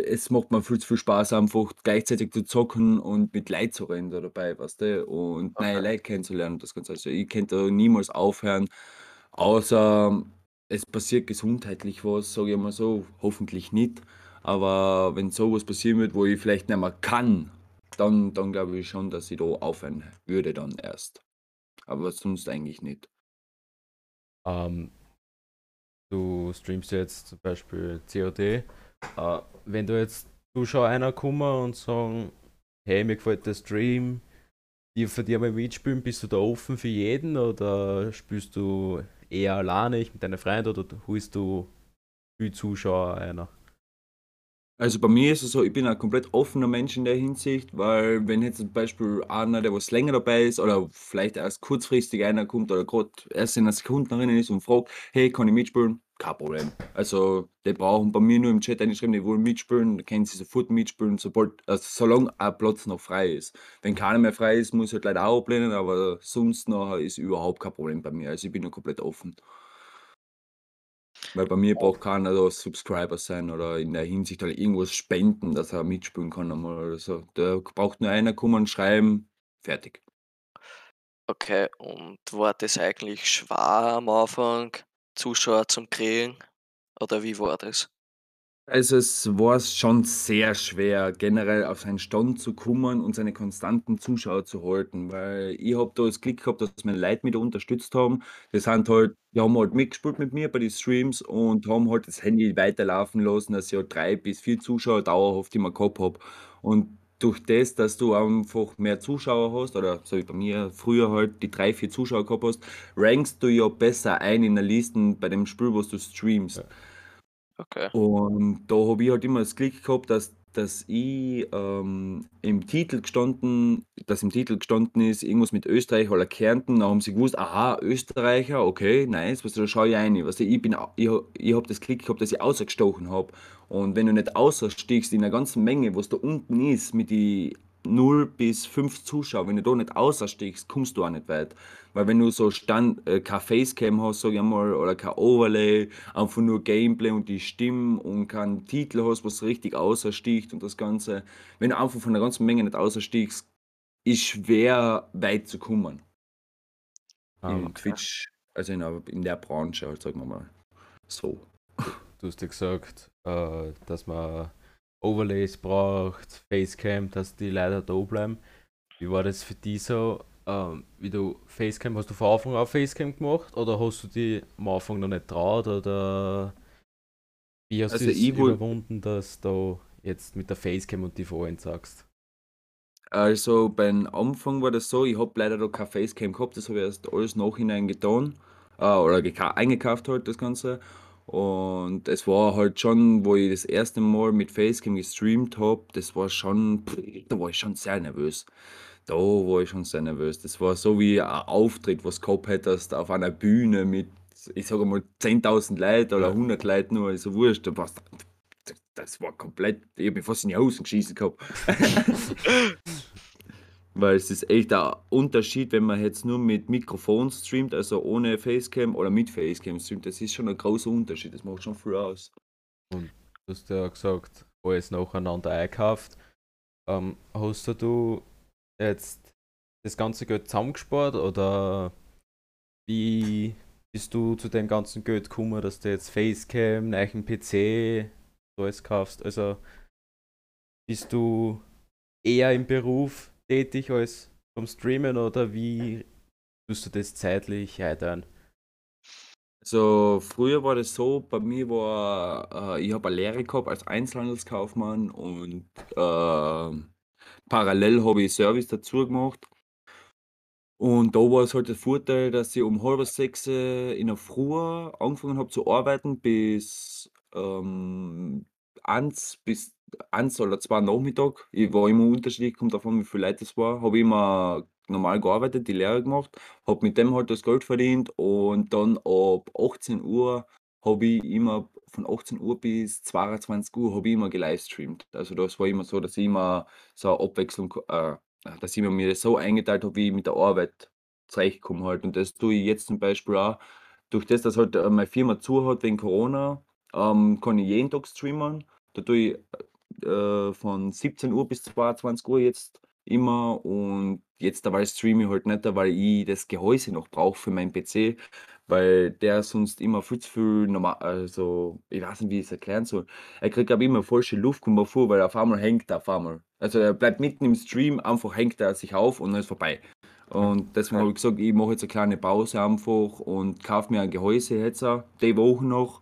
Es macht mir viel zu viel Spaß, einfach gleichzeitig zu zocken und mit Leuten zu reden da dabei, weißt du? Und neue Okay. Leute kennenzulernen, das Ganze. Also ich könnte da niemals aufhören, außer es passiert gesundheitlich was, sage ich mal so, hoffentlich nicht. Aber wenn sowas passieren wird, wo ich vielleicht nicht mehr kann, dann, dann glaube ich schon, dass ich da aufhören würde dann erst. Aber sonst eigentlich nicht. Ähm, du streamst jetzt zum Beispiel COD. Äh, wenn du jetzt Zuschauer einer kommen und sagen, hey, mir gefällt der Stream, die von dir mal mitspielen, bist du da offen für jeden oder spielst du eher alleine mit deinen Freunden oder holst du viel Zuschauer einer? Also bei mir ist es so, ich bin ein komplett offener Mensch in der Hinsicht, weil wenn jetzt zum Beispiel einer, der was länger dabei ist oder vielleicht erst kurzfristig einer kommt oder gerade erst in einer Sekunde drinnen ist und fragt, hey, kann ich mitspielen? Kein Problem. Also die brauchen bei mir nur im Chat einschreiben, die wollen mitspielen, dann können sie sofort mitspielen, sobald, also solange ein Platz noch frei ist. Wenn keiner mehr frei ist, muss ich halt leider auch ablehnen, aber sonst noch ist überhaupt kein Problem bei mir. Also ich bin noch komplett offen. Weil bei mir braucht keiner da Subscriber sein oder in der Hinsicht halt irgendwas spenden, dass er mitspielen kann einmal oder so. Da braucht nur einer kommen und schreiben, fertig. Okay, und war das eigentlich schwer am Anfang, Zuschauer zum kriegen? Oder wie war das? Also, es war schon sehr schwer, generell auf seinen Stand zu kommen und seine konstanten Zuschauer zu halten, weil ich habe da das Glück gehabt, dass meine Leute mich da unterstützt haben. Die sind halt die haben halt mitgespielt mit mir bei den Streams und haben halt das Handy weiterlaufen lassen, dass ich halt 3 bis 4 Zuschauer dauerhaft immer gehabt habe. Und durch das, dass du einfach mehr Zuschauer hast oder so wie bei mir früher halt die 3, 4 Zuschauer gehabt hast, rankst du ja besser ein in der Liste bei dem Spiel, was du streamst. Ja. Okay. Und da habe ich halt immer das Glück gehabt, dass, dass ich ähm, im Titel gestanden, dass im Titel gestanden ist, irgendwas mit Österreich oder Kärnten. Da haben sie gewusst, aha, Österreicher, okay, nice, was da schaue ich ein. Was ich bin, ich, ich habe das Glück gehabt, dass ich ausgestochen habe. Und wenn du nicht außerstichst in der ganzen Menge, was da unten ist, mit die 0 bis 5 Zuschauer, wenn du da nicht außerstichst, kommst du auch nicht weit. Weil wenn du so Stand, äh, kein Facecam hast, sag ich mal, oder kein Overlay, einfach nur Gameplay und die Stimmen und keinen Titel hast, was richtig außersticht und das Ganze, wenn du einfach von der ganzen Menge nicht außerstichst, ist schwer weit zu kommen. Ah, In okay. Twitch, also in, der- in der Branche, halt, sagen wir mal. So. Du hast ja gesagt, äh, dass man Overlays braucht, Facecam, dass die Leute da bleiben. Wie war das für dich so? Ähm, wie du Facecam, hast du von Anfang an Facecam gemacht oder hast du die am Anfang noch nicht traut oder wie hast Also du es überwunden, dass du jetzt mit der Facecam und die vorhin sagst? Also beim Anfang war das so, ich habe leider noch kein Facecam gehabt, das habe ich erst alles nachhinein getan. Äh, oder geka- eingekauft halt das Ganze. Und es war halt schon, wo ich das erste Mal mit Facecam gestreamt habe, das war schon, da war ich schon sehr nervös. Da war ich schon sehr nervös. Das war so wie ein Auftritt, was du gehabt hättest auf einer Bühne mit, ich sage mal, 10.000 Leuten oder Ja. 100 Leuten nur, also wurscht. Da Das war komplett, ich habe mich fast in die Hosen geschissen gehabt. Weil es ist echt ein Unterschied, wenn man jetzt nur mit Mikrofon streamt, also ohne Facecam oder mit Facecam streamt. Das ist schon ein großer Unterschied. Das macht schon viel aus. Du hast ja gesagt, alles nacheinander einkauft. Ähm, hast du jetzt das ganze Geld zusammengespart oder wie bist du zu dem ganzen Geld gekommen, dass du jetzt Facecam, neuen PC, alles kaufst? Also bist du eher im Beruf tätig als beim Streamen oder wie tust du das zeitlich einteilen? Also früher war das so, bei mir war, äh, ich habe eine Lehre gehabt als Einzelhandelskaufmann und äh, parallel habe ich Service dazu gemacht. Und da war es halt der Vorteil, dass ich um halb sechs äh, in der Früh angefangen habe zu arbeiten bis ähm, eins bis eins oder zwei Nachmittag. Ich war immer unterschiedlich, kommt davon, wie viele Leute es war. Habe immer normal gearbeitet, die Lehre gemacht, habe mit dem halt das Geld verdient und dann ab 18 Uhr habe ich immer von 18 Uhr bis 22 Uhr habe ich immer gelivestreamt. Also das war immer so, dass ich immer so eine Abwechslung, äh, dass ich mir das so eingeteilt habe, wie ich mit der Arbeit zurechtkomme halt. Und das tue ich jetzt zum Beispiel auch. Durch das, dass halt äh, meine Firma zu hat wegen Corona, ähm, kann ich jeden Tag streamen. Da tue ich äh, von 17 Uhr bis 22 Uhr jetzt immer und jetzt dabei streame ich halt nicht, weil ich das Gehäuse noch brauche für meinen PC, weil der sonst immer viel zu viel normal, also ich weiß nicht, wie ich es erklären soll. Er kriegt aber immer falsche Luft, kommt mir vor, weil auf einmal hängt er auf einmal. Also er bleibt mitten im Stream, einfach hängt er sich auf und dann ist vorbei. Und deswegen habe ich gesagt, ich mache jetzt eine kleine Pause einfach und kaufe mir ein Gehäuse jetzt die Woche noch.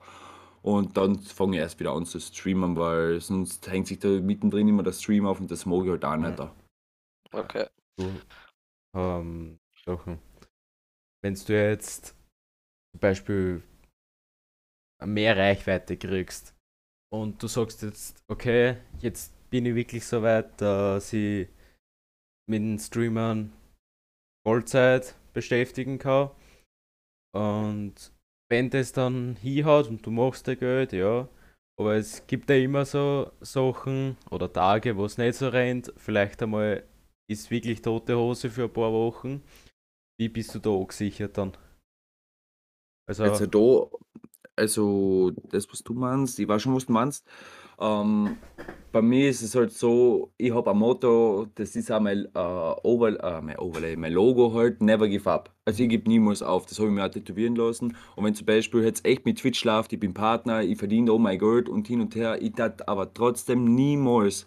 Und dann fange ich erst wieder an zu streamen, weil sonst hängt sich da mittendrin immer der Stream auf und das mag ich halt auch nicht. Okay. Du, ähm, Sachen. Wenn du jetzt zum Beispiel mehr Reichweite kriegst und du sagst jetzt, okay, jetzt bin ich wirklich so weit, dass ich mit den Streamern Vollzeit beschäftigen kann. Und wenn das dann hinhaut und du machst dein Geld, ja. Aber es gibt ja immer so Sachen oder Tage, wo es nicht so rennt. Vielleicht einmal ist wirklich tote Hose für ein paar Wochen. Wie bist du da gesichert dann? Also, also da, also das, was du meinst, ich weiß schon, was du meinst. Ähm, bei mir ist es halt so, ich habe ein Motto, das ist auch mein, äh, Over, äh, mein Overlay, mein Logo halt, never give up. Also ich gebe niemals auf, das habe ich mir auch tätowieren lassen. Und wenn zum Beispiel jetzt echt mit Twitch läuft, ich bin Partner, ich verdiene oh mein Gott und hin und her, ich tat aber trotzdem niemals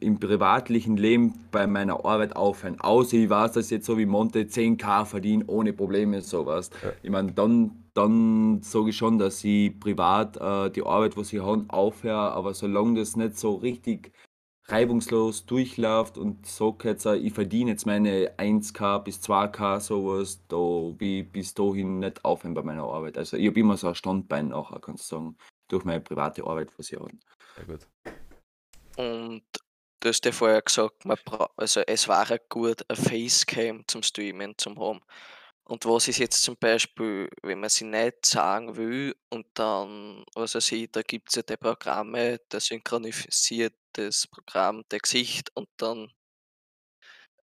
im privatlichen Leben bei meiner Arbeit aufhören. Außer ich weiß, dass jetzt so wie Monte 10k verdiene, ohne Probleme, sowas. Ja. Ich meine, dann, dann sage ich schon, dass ich privat äh, die Arbeit, was ich habe, aufhöre, aber solange das nicht so richtig reibungslos durchläuft und so jetzt, ich verdiene jetzt meine 1k bis 2k sowas, da wie bis dahin nicht aufhören bei meiner Arbeit. Also ich habe immer so ein Standbein nachher, kannst du sagen, durch meine private Arbeit, was ich habe. Sehr gut. Und du hast ja vorher gesagt, man also es wäre gut, eine Facecam zum Streamen zu haben. Und was ist jetzt zum Beispiel, wenn man sie nicht sagen will und dann, was weiß ich, da gibt es ja die Programme, da synchronisiert das Programm der Gesicht und dann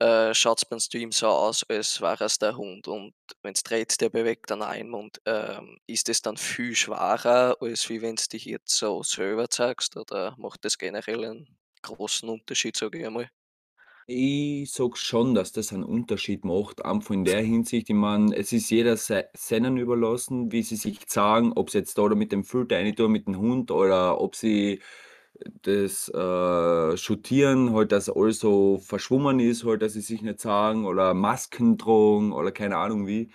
äh, schaut es beim Stream so aus, als wäre es der Hund. Und wenn es dreht, der bewegt dann einen Mund. Ähm, ist es dann viel schwerer, als wie wenn es dich jetzt so selber zeigst? Oder macht das generell einen großen Unterschied, sage ich einmal? Ich sage schon, dass das einen Unterschied macht, einfach in der Hinsicht, ich meine, es ist jeder se seinen überlassen, wie sie sich sagen, ob sie jetzt da mit dem Filter reintun mit dem Hund oder ob sie das, äh, Schuttieren halt, dass alles so verschwommen ist halt, dass sie sich nicht sagen oder Masken tragen oder keine Ahnung wie.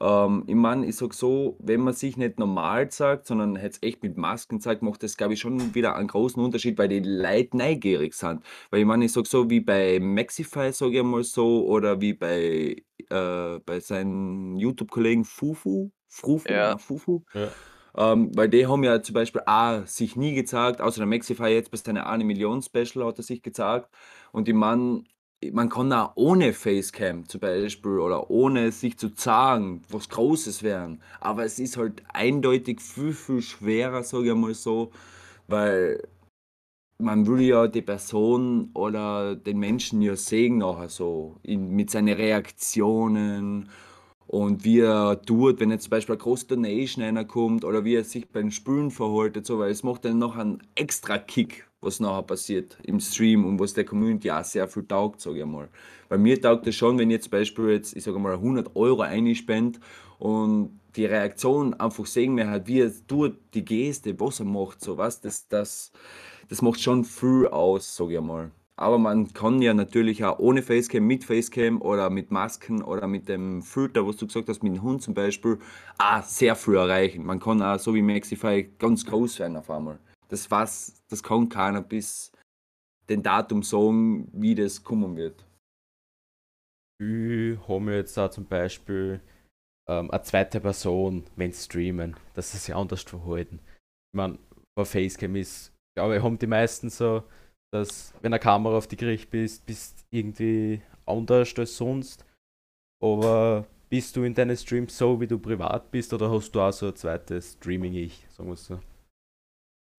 Ähm, ich meine, ich sage so, wenn man sich nicht normal sagt, sondern jetzt echt mit Masken zeigt, macht das, glaube ich, schon wieder einen großen Unterschied, weil die Leute neugierig sind. Weil ich meine, ich sage so, wie bei Maxify, sage ich mal so, oder wie bei, äh, bei seinen YouTube-Kollegen Fufu, Frufu, Ja. Fufu. Ja. Ähm, weil die haben ja zum Beispiel auch sich nie gezeigt, außer der Maxify jetzt bei seiner 1 Million Special hat er sich gezeigt. Und ich meine, man kann auch ohne Facecam zum Beispiel oder ohne sich zu sagen, was Großes werden. Aber es ist halt eindeutig viel, viel schwerer, sage ich mal so, weil man will ja die Person oder den Menschen ja sehen nachher so, in, mit seinen Reaktionen und wie er tut, wenn jetzt zum Beispiel eine große Donation reinkommt oder wie er sich beim Spülen verhaltet, so, weil es macht dann noch einen extra Kick, was nachher passiert im Stream und was der Community auch sehr viel taugt, sage ich mal. Bei mir taugt es schon, wenn ich jetzt zum Beispiel jetzt, ich sage mal, 100 Euro einspende und die Reaktion einfach sehen wir halt, wie er tut, die Geste, was er macht, so was, das, das, das macht schon viel aus, sage ich mal. Aber man kann ja natürlich auch ohne Facecam, mit Facecam oder mit Masken oder mit dem Filter, was du gesagt hast, mit dem Hund zum Beispiel, auch sehr viel erreichen. Man kann auch, so wie Maxify, ganz groß werden auf einmal. Das was, das kann keiner bis den Datum sagen, wie das kommen wird. Ich habe mir jetzt da zum Beispiel ähm, eine zweite Person, wenn sie streamen, dass sie sich anders verhalten. Ich meine, bei Facecam ist, glaube ich, haben die meisten so dass wenn eine Kamera auf dich gerichtet bist, bist irgendwie anders als sonst. Aber bist du in deinen Streams so, wie du privat bist, oder hast du auch so ein zweites Streaming-Ich, sagen wir so?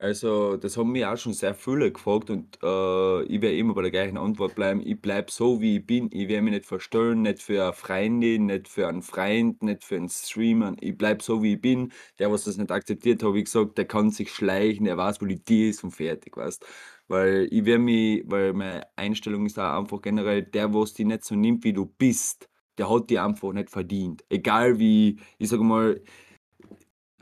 Also, das haben mich auch schon sehr viele gefragt und äh, ich werde immer bei der gleichen Antwort bleiben. Ich bleibe so, wie ich bin. Ich werde mich nicht verstellen, nicht für eine Freundin, nicht für einen Freund, nicht für einen Streamer. Ich bleibe so, wie ich bin. Der, was das nicht akzeptiert, habe ich gesagt, der kann sich schleichen, der weiß, wo die Tür ist und fertig, weißt Weil ich werde mich, weil meine Einstellung ist auch einfach generell, der, was dich nicht so nimmt, wie du bist, der hat die einfach nicht verdient. Egal wie, ich sage mal,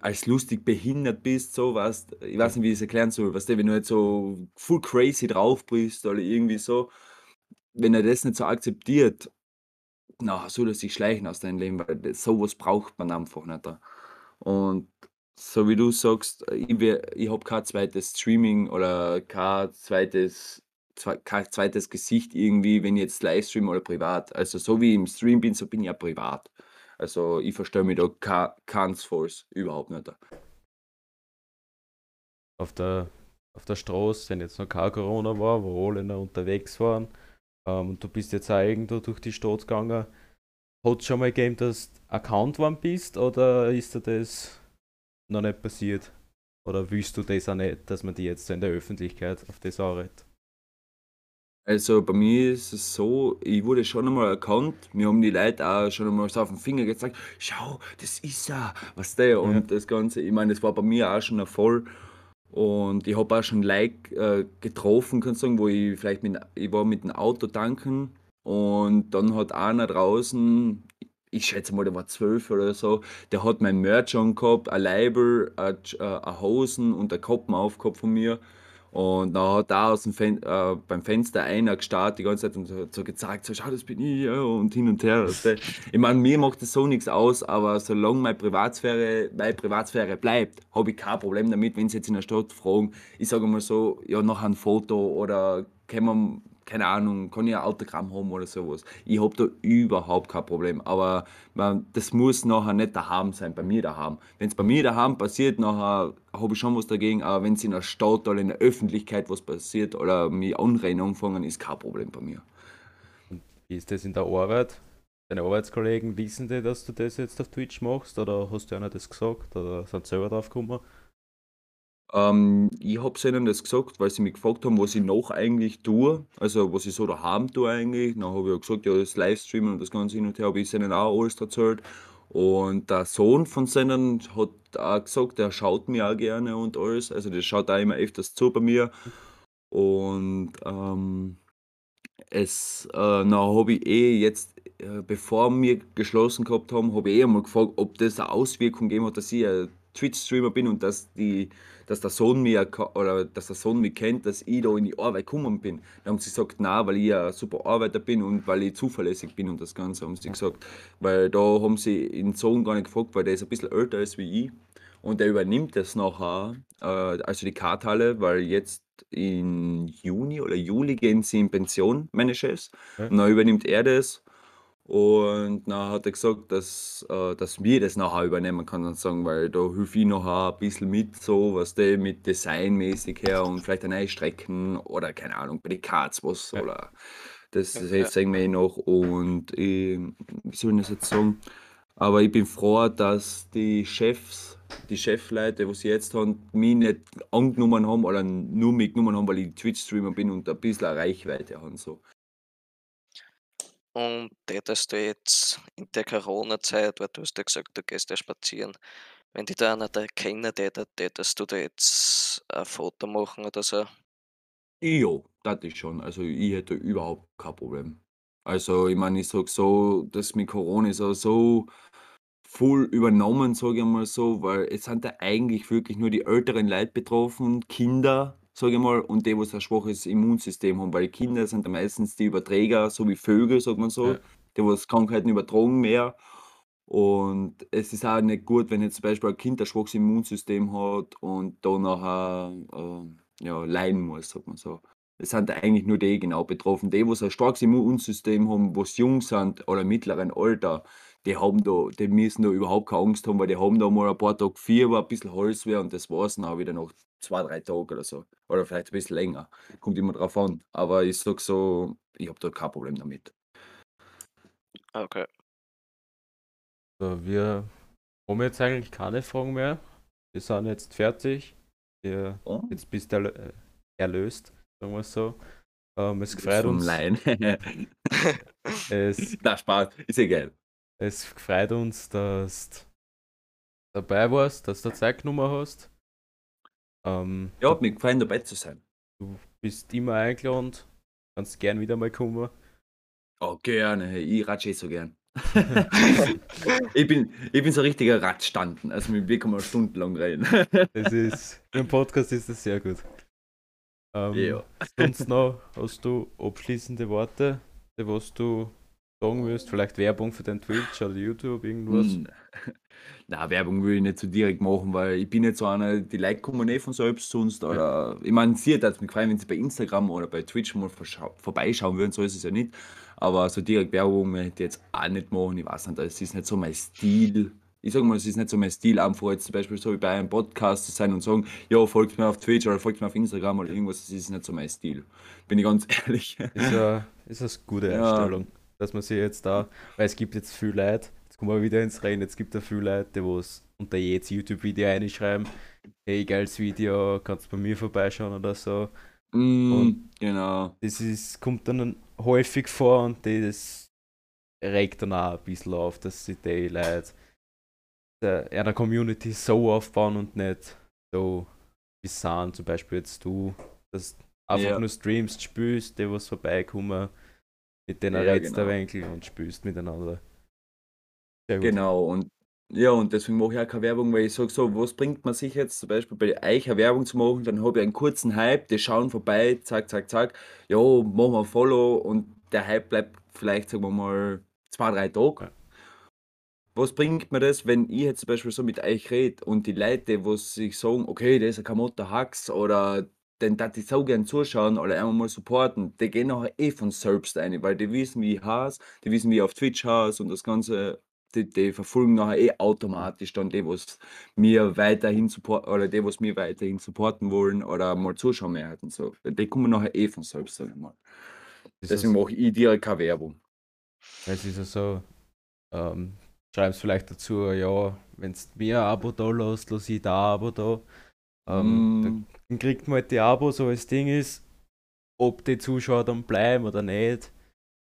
als lustig behindert bist, so was, ich weiß nicht, wie ich es erklären soll, was du, wenn du jetzt so full crazy drauf bist oder irgendwie so, wenn er das nicht so akzeptiert, na, soll er sich schleichen aus deinem Leben, weil sowas braucht man einfach nicht. Und so wie du sagst, ich, ich habe kein zweites Streaming oder kein zweites, kein zweites Gesicht irgendwie, wenn ich jetzt Livestream oder privat. Also so wie ich im Stream bin, so bin ich ja privat. Also ich verstehe mich da keinesfalls überhaupt nicht. auf der, auf der Straße, wenn jetzt noch kein Corona war, wo alle noch unterwegs waren, ähm, und du bist jetzt auch irgendwo durch die Stadt gegangen, hat es schon mal gegeben, dass du Account worden bist oder ist dir das noch nicht passiert? Oder willst du das auch nicht, dass man die jetzt in der Öffentlichkeit auf das anredet? Also bei mir ist es so, ich wurde schon einmal erkannt. Mir haben die Leute auch schon einmal so auf den Finger gezeigt, schau, das ist er, was der. Und Ja. das Ganze, ich meine, das war bei mir auch schon ein Fall. Und ich habe auch schon Like äh, getroffen, kannst du sagen, wo ich vielleicht mit, ich war mit dem Auto tanken und dann hat einer draußen, ich schätze mal, der war zwölf oder so, der hat mein Merch angehabt, ein Label, ein, äh, ein Hosen und ein Kappen aufgehabt von mir. Und dann hat da aus dem Fen äh, beim Fenster einer gestarrt die ganze Zeit und so, so gezeigt, so, schau, das bin ich, ja, und hin und her. Ich meine, mir macht das so nichts aus, aber solange meine Privatsphäre, meine Privatsphäre bleibt, habe ich kein Problem damit, wenn sie jetzt in der Stadt fragen, ich sage mal so, ja, noch ein Foto oder können wir, keine Ahnung, kann ich ein Autogramm haben oder sowas. Ich habe da überhaupt kein Problem. Aber man, das muss nachher nicht daheim sein, bei mir daheim. Wenn es bei mir daheim passiert, nachher habe ich schon was dagegen. Aber wenn es in der Stadt oder in der Öffentlichkeit was passiert oder mich anrennen anfangen, ist kein Problem bei mir. Wie ist das in der Arbeit? Deine Arbeitskollegen wissen die, dass du das jetzt auf Twitch machst? Oder hast du einer das gesagt? Oder sind sie selber drauf gekommen? Ähm, ich habe ihnen das gesagt, weil sie mich gefragt haben, was ich noch eigentlich tue, also was ich so daheim tue eigentlich. Dann habe ich auch gesagt, ja, das Livestreamen und das Ganze hin und her, habe ich ihnen auch alles erzählt. Und der Sohn von seinen hat auch gesagt, der schaut mir auch gerne und alles. Also der schaut auch immer öfters zu bei mir. Und ähm, es, äh, habe ich eh jetzt, äh, bevor wir geschlossen gehabt haben, habe ich eh einmal gefragt, ob das eine Auswirkung gegeben hat, dass ich ein Twitch-Streamer bin und dass, die, dass, der Sohn mich, erka- oder dass der Sohn mich kennt, dass ich da in die Arbeit gekommen bin. Dann haben sie gesagt, nein, weil ich ein super Arbeiter bin und weil ich zuverlässig bin und das Ganze, haben sie gesagt. Weil da haben sie den Sohn gar nicht gefragt, weil der ist ein bisschen älter als wie ich. Und der übernimmt das nachher, äh, also die Karthalle, weil jetzt im Juni oder Juli gehen sie in Pension, meine Chefs. Ja. Und dann übernimmt er das. Und dann hat er gesagt, dass, äh, dass wir das nachher übernehmen kann, dann sagen, weil da helfe ich nachher ein bisschen mit, so was der mit Designmäßig her und vielleicht eine neue Strecken oder keine Ahnung, bei den Cards was Ja. oder das, Ja, jetzt sagen wir eh noch. Und ich, wie soll ich das jetzt sagen? Aber ich bin froh, dass die Chefs, die Chefleute, die sie jetzt haben, mich nicht angenommen haben oder nur mitgenommen haben, weil ich Twitch-Streamer bin und ein bisschen eine Reichweite haben. So. Und tätest du jetzt in der Corona-Zeit, weil du hast ja gesagt, du gehst ja spazieren, wenn die da einer da kennen tätet, tätest du da jetzt ein Foto machen oder so? Ja, das ist schon. Also ich hätte überhaupt kein Problem. Also ich meine, ich sage so, das mit Corona ist auch so voll übernommen, sage ich mal so, weil es sind ja eigentlich wirklich nur die älteren Leute betroffen, Kinder, sage ich mal, und die, die ein schwaches Immunsystem haben, weil Kinder sind ja meistens die Überträger, so wie Vögel, sagt man so, Ja. die was Krankheiten übertragen mehr. Und es ist auch nicht gut, wenn jetzt zum Beispiel ein Kind ein schwaches Immunsystem hat und da nachher äh, ja, leiden muss, sagt man so. Es sind eigentlich nur die genau betroffen. Die, die ein starkes Immunsystem haben, was jung sind oder mittleren Alter, die haben da, die müssen da überhaupt keine Angst haben, weil die haben da mal ein paar Tage Fieber, ein bisschen Halsweh und das war's dann auch wieder nach zwei, drei Tagen oder so. Oder vielleicht ein bisschen länger. Kommt immer drauf an. Aber ich sag so, ich habe da kein Problem damit. Okay. So, wir haben jetzt eigentlich keine Fragen mehr. Wir sind jetzt fertig. Wir, Oh, jetzt bist du äh, erlöst, sagen wir es so. Ähm, es gefreut uns. Es, Na, Spaß, ist egal. es freut uns, dass du dabei warst, dass du Zeit genommen hast. Ähm, Ja, hat mir gefallen, dabei zu sein. Du bist immer eingeladen. Kannst gern wieder mal kommen. Oh, gerne. Ich ratsche eh so gern. ich, bin, ich bin so ein richtiger Radstanden. Also mit mir kann man stundenlang reden. Das ist, einen Podcast ist das sehr gut. Ähm, Ja. Sonst noch, hast du abschließende Worte, die was du sagen willst? Vielleicht Werbung für dein Twitch oder YouTube, irgendwas? Hm. Na, Werbung will ich nicht so direkt machen, weil ich bin nicht so einer, die Leute kommen eh von selbst sonst. Oder ich meine, sie hat mich gefallen, wenn sie bei Instagram oder bei Twitch mal vorbeischauen würden, so ist es ja nicht. Aber so direkt Werbung möchte ich jetzt auch nicht machen. Ich weiß nicht, es ist nicht so mein Stil. Ich sag mal, es ist nicht so mein Stil, einfach jetzt zum Beispiel so wie bei einem Podcast zu sein und sagen, ja, folgt mir auf Twitch oder folgt mir auf Instagram oder irgendwas, das ist nicht so mein Stil. Bin ich ganz ehrlich. Ist ja ist eine gute Ja. Einstellung, dass man sich jetzt da, weil es gibt jetzt viel Leute, jetzt kommen wir wieder ins Rennen, es gibt ja viele Leute, die was unter jedes YouTube-Video reinschreiben, hey, geiles Video, kannst bei mir vorbeischauen oder so. Mm, Und- genau. Das ist, kommt dann häufig vor und das regt dann auch ein bisschen auf, dass sie die Leute einer Community so aufbauen und nicht so wie sind, zum Beispiel jetzt du, dass du einfach Ja. nur streamst, spielst, die was vorbeikommen, mit denen Ja, redest genau. wenig und spielst miteinander. Sehr gut. Genau, und ja, und deswegen mache ich auch keine Werbung, weil ich sage so, was bringt man sich jetzt zum Beispiel bei euch eine Werbung zu machen, dann habe ich einen kurzen Hype, die schauen vorbei, zack, zack, zack, ja, machen wir ein Follow und der Hype bleibt vielleicht, sagen wir mal, zwei, drei Tage. Ja. Was bringt mir das, wenn ich jetzt zum Beispiel so mit euch rede und die Leute, wo sich sagen, okay, das ist ein Kamotter Hacks oder den dat ich so gern zuschauen oder einmal mal supporten, die gehen nachher eh von selbst ein, weil die wissen, wie ich heiße, die wissen, wie ich auf Twitch heiße und das Ganze die, die verfolgen nachher eh automatisch dann die, was mir weiterhin support oder die, was mir weiterhin supporten wollen oder mal zuschauen werden. So. Die kommen nachher eh von selbst, sag ich mal. Deswegen mache ich direkt keine Werbung. es ist ja so, ähm, schreibst vielleicht dazu, ja, wenn du mir ein Abo da lässt, lass ich da ein Abo da. Ähm, Mm, dann kriegt man halt die Abo, so das Ding ist, ob die Zuschauer dann bleiben oder nicht,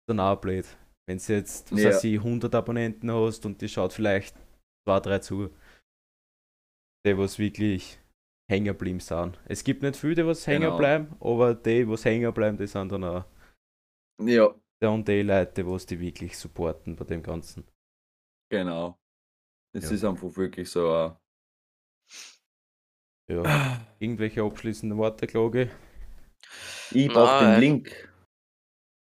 dann auch blöd. Wenn du jetzt, was Ja. weiß ich, 100 Abonnenten hast und die schaut vielleicht zwei, drei zu, die was wirklich hängen geblieben sind. Es gibt nicht viele, die was hängen Genau. bleiben, aber die, was hängen bleiben, die sind dann auch ja, dann die Leute, die was die wirklich supporten bei dem Ganzen. Genau. Es Ja. ist einfach wirklich so. Äh, Ja. Irgendwelche abschließenden Worte, Kloge? ich brauche den Nein. Link.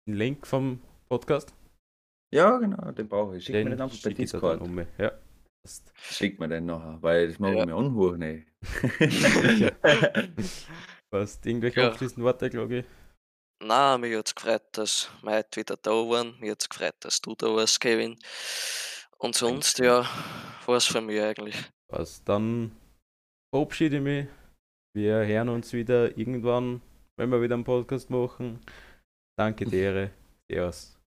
Den Link vom Podcast? Ja, genau, den brauche ich. Schick mir den einfach bei Discord. um. Ja. Schick mir den nachher, weil das machen Ja. wir anhören. ey. Passt. Irgendwelche Ja. abschließenden Worte, Kloge? Na, mir hat's gefreut, dass wir heute wieder da waren. Mir hat's gefreut, dass du da warst, Kevin. Und sonst, Dankeschön. ja, war's von mir eigentlich. Passt. Dann verabschiede ich mich. Wir hören uns wieder irgendwann, wenn wir wieder einen Podcast machen. Danke dir. Servus.